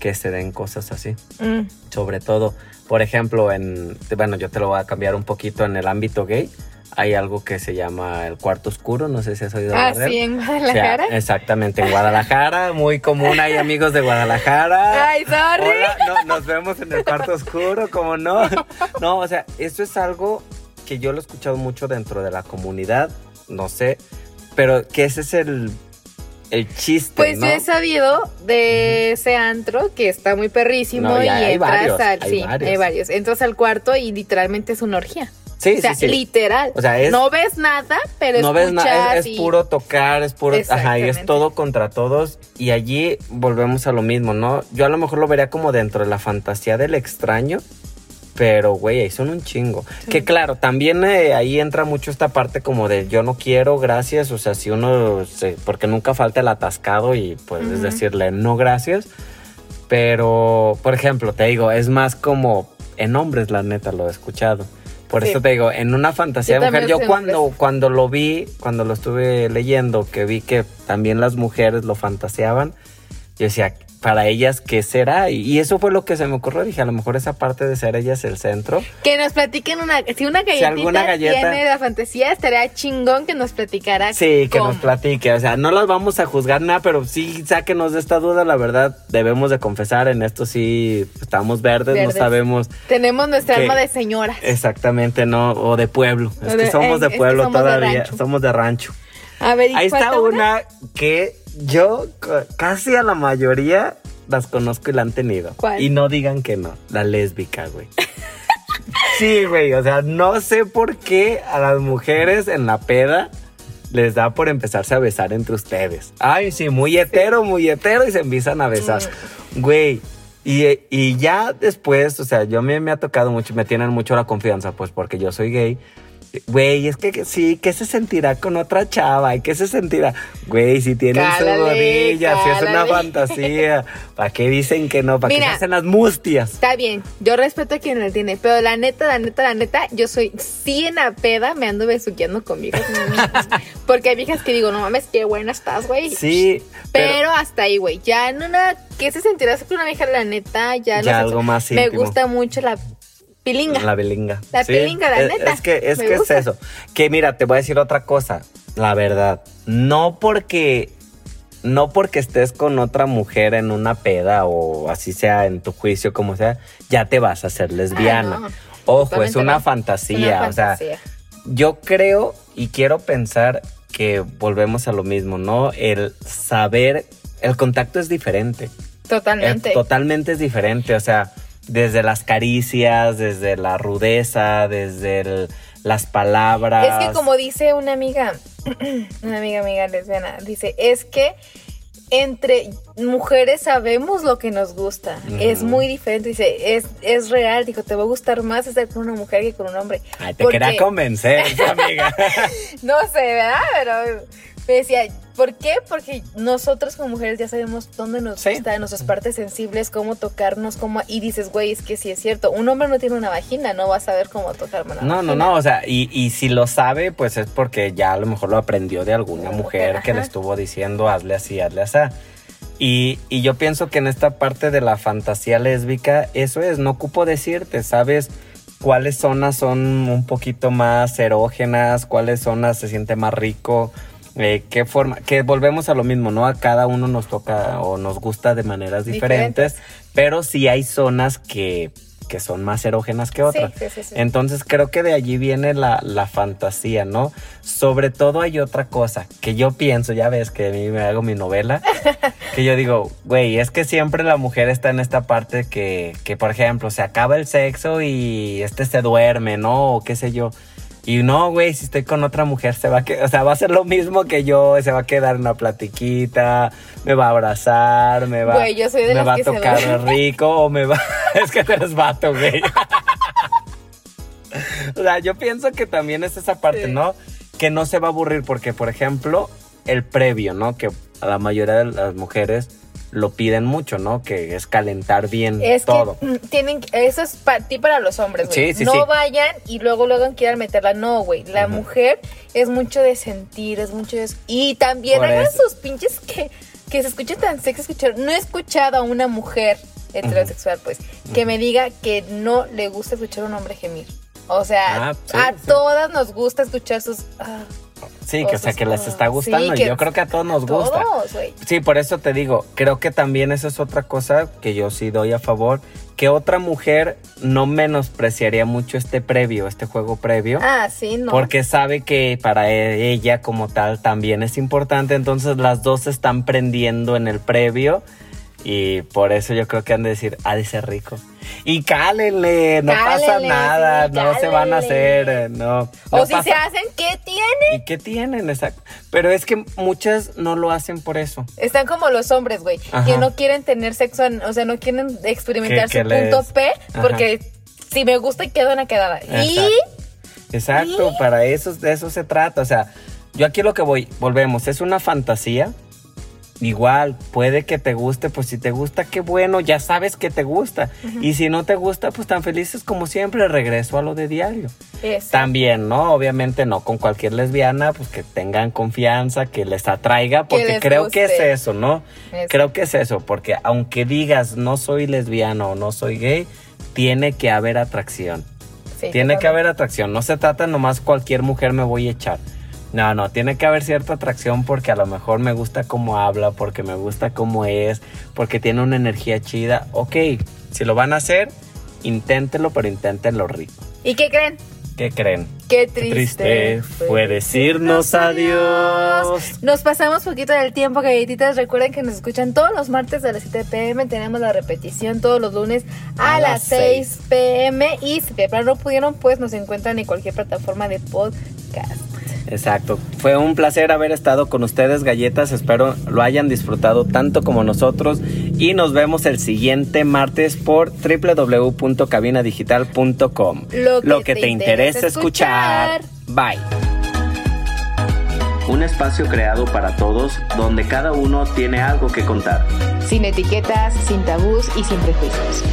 que se den cosas así. Mm. Sobre todo, por ejemplo, en, bueno, yo te lo voy a cambiar un poquito en el ámbito gay. Hay algo que se llama el cuarto oscuro, no sé si has oído Ah, hablar él. sí, en O sea, Guadalajara. exactamente, en Guadalajara, muy común, hay amigos de Guadalajara. Ay, sorry. Hola, no, nos vemos en el cuarto oscuro, como no. No, o sea, esto es algo que yo lo he escuchado mucho dentro de la comunidad, no sé, pero que ese es el, el chiste, Pues ¿no? yo he sabido de ese antro que está muy perrísimo No, y hay entras varios, al hay sí, varios. hay varios. Entras al cuarto y literalmente es una orgía. Sí, o sea, sí, sí. literal. O sea, es- no ves nada, pero no ves nada, es, es puro tocar, es puro, ajá, y es todo contra todos. Y allí volvemos a lo mismo, ¿no? Yo a lo mejor lo vería como dentro de la fantasía del extraño, pero güey, ahí son un chingo. Que claro, también eh, ahí entra mucho esta parte como de yo no quiero, gracias. O sea, si uno, se, porque nunca falta el atascado y pues es Ujú. decirle no, gracias. Pero, por ejemplo, te digo, es más como en hombres, la neta, lo he escuchado. Por Sí. eso te digo, en una fantasía Yo de mujer, yo cuando, hombres. cuando lo vi, cuando lo estuve leyendo, que vi que también las mujeres lo fantaseaban, yo decía, para ellas qué será. Y, eso fue lo que se me ocurrió. Dije, a lo mejor esa parte de ser ellas el centro. Que nos platiquen una, si una galletita alguna galleta- tiene la fantasía, estaría chingón que nos platicara. Sí, que nos platique. O sea, no las vamos a juzgar nada, pero sí sáquenos de esta duda. La verdad, debemos de confesar, en esto sí estamos verdes, Verdes. no sabemos Tenemos nuestra Que- alma de señora. exactamente, no, o de pueblo. Es O que de- somos eh, de es que pueblo somos todavía, somos de rancho. A ver, ¿y Ahí está una que yo ca- casi a la mayoría las conozco y la han tenido. ¿Cuál? Y no digan que no, la lésbica, güey. sí, güey, o sea, no sé por qué a las mujeres en la peda les da por empezarse a besar entre ustedes. Ay, sí, muy hetero, muy hetero y se empiezan a besar. Güey, y, y ya después, o sea, yo a mí me ha tocado mucho, me tienen mucho la confianza, pues porque yo soy gay. Güey, es que que sí, ¿qué se sentirá con otra chava? ¿Y qué se sentirá? Güey, si tienen su Cálale, rodilla, si es una fantasía, ¿para qué dicen que no? ¿Para qué se hacen las mustias? Está bien, yo respeto a quien la tiene, pero la neta, la neta, la neta, yo soy sí en la peda, me ando besuqueando con viejas. Porque hay viejas que digo, no mames, qué buena estás, güey. Sí, Pero, pero, hasta ahí, güey. Ya en una. ¿Qué se sentirá con una vieja? La neta, ya. Ya algo más Me íntimo. gusta mucho la pilinga. la belinga. La pilinga, la es, neta, Es que, es, que es eso. Que mira, te voy a decir otra cosa. La verdad, no porque no porque estés con otra mujer en una peda o así sea en tu juicio como sea, ya te vas a hacer lesbiana. Ah, no. Ojo, es una fantasía, Una o sea, fantasía. yo creo y quiero pensar que volvemos a lo mismo, ¿no? El saber, el contacto es diferente. Totalmente. Totalmente es diferente, o sea, desde las caricias, desde la rudeza, desde el- las palabras. Es que como dice una amiga, una amiga amiga lesbiana, dice, es que entre mujeres sabemos lo que nos gusta. Es muy diferente. Dice, es, es real. Dijo, te va a gustar más estar con una mujer que con un hombre. Ay, te Porque- quería convencer, amiga. No sé, ¿verdad? Pero me decía, ¿por qué? Porque nosotros como mujeres ya sabemos dónde nos Sí. gusta, nuestras partes sensibles, cómo tocarnos, cómo... Y dices, güey, es que sí es cierto. Un hombre no tiene una vagina, no va a saber cómo tocarme una No, no, vagina. no, o sea, y, y si lo sabe, pues es porque ya a lo mejor lo aprendió de alguna mujer que le estuvo diciendo, hazle así, hazle así. Y, y yo pienso que en esta parte de la fantasía lésbica, eso es, no ocupo decirte, ¿sabes? cuáles zonas son un poquito más erógenas, cuáles zonas se siente más rico, eh, qué forma, que volvemos a lo mismo, ¿no? A cada uno nos toca o nos gusta de maneras diferentes, pero sí hay zonas que, que son más erógenas que otras. sí, sí, sí. Entonces creo que de allí viene la, la fantasía, ¿no? Sobre todo hay otra cosa que yo pienso, ya ves que a mí me hago mi novela, que yo digo, güey, es que siempre la mujer está en esta parte que, que, por ejemplo, se acaba el sexo y este se duerme, ¿no? O qué sé yo. Y no, güey, si estoy con otra mujer, se va a que, o sea, va a ser lo mismo que yo, se va a quedar en una platiquita, me va a abrazar, me va, Güey, yo soy de me va a tocar rico, o me va, es que tú eres vato, güey. O sea, yo pienso que también es esa parte, Sí. ¿no? Que no se va a aburrir porque, por ejemplo, el previo, ¿no? Que a la mayoría de las mujeres lo piden mucho, ¿no? Que es calentar bien Es todo. que mm, tienen, eso es para ti para los hombres, güey. Sí, sí, no sí. vayan y luego luego quieran meterla. No, güey. La mujer es mucho de sentir, es mucho de... Y también Por hagan eso. sus pinches que, que se escuche tan sexy escuchar. No he escuchado a una mujer heterosexual, pues, que me diga que no le gusta escuchar a un hombre gemir. O sea, Ah, sí, a sí. todas nos gusta escuchar sus... ah, Sí, que o sea, que les está Sí, gustando. que- Yo creo que a todos nos gusta. Todos, güey. Sí, por eso te digo, creo que también esa es otra cosa que yo sí doy a favor, que otra mujer no menospreciaría mucho este previo, este juego previo. Ah, sí, no. Porque sabe que para ella como tal también es importante, entonces las dos están prendiendo en el previo y por eso yo creo que han de decir, ha de ser rico. Y cálenle, no pasa nada, sí, no se van a hacer, eh, no. o no si pasa- se hacen, ¿qué tiene? ¿Y qué tienen? Exacto. Pero es que muchas no lo hacen por eso. Están como los hombres, güey, que no quieren tener sexo, o sea, no quieren experimentar su les- punto P, Ajá. porque si me gusta, queda una quedada. Y Exacto. Exacto, para eso, de eso se trata. O sea, yo aquí lo que voy, volvemos, es una fantasía. Igual, puede que te guste, pues si te gusta, qué bueno, ya sabes que te gusta. Y si no te gusta, pues tan felices como siempre, regreso a lo de diario. Eso. También, ¿no? Obviamente no con cualquier lesbiana, pues que tengan confianza, que les atraiga, porque les creo que es eso, ¿no? Eso. Creo que es eso, porque aunque digas no soy lesbiana o no soy gay, tiene que haber atracción. Sí, tiene que haber atracción. No se trata nomás cualquier mujer me voy a echar. No, no, tiene que haber cierta atracción porque a lo mejor me gusta cómo habla, porque me gusta cómo es, porque tiene una energía chida. Ok, si lo van a hacer, inténtelo, pero inténtenlo rico. ¿Y qué creen? ¿Qué creen? Qué Qué triste, fue decirnos adiós. Nos pasamos poquito del tiempo, galletitas. Recuerden que nos escuchan todos los martes a las 7 pm. Tenemos la repetición todos los lunes a, las 6 pm. Y si de plano no pudieron, pues nos encuentran en cualquier plataforma de podcast. Exacto. Fue un placer haber estado con ustedes, galletas. Espero lo hayan disfrutado tanto como nosotros. Y nos vemos el siguiente martes por www.cabinadigital.com. Lo que te interesa escuchar. Bye. Un espacio creado para todos donde cada uno tiene algo que contar. Sin etiquetas, sin tabús y sin prejuicios.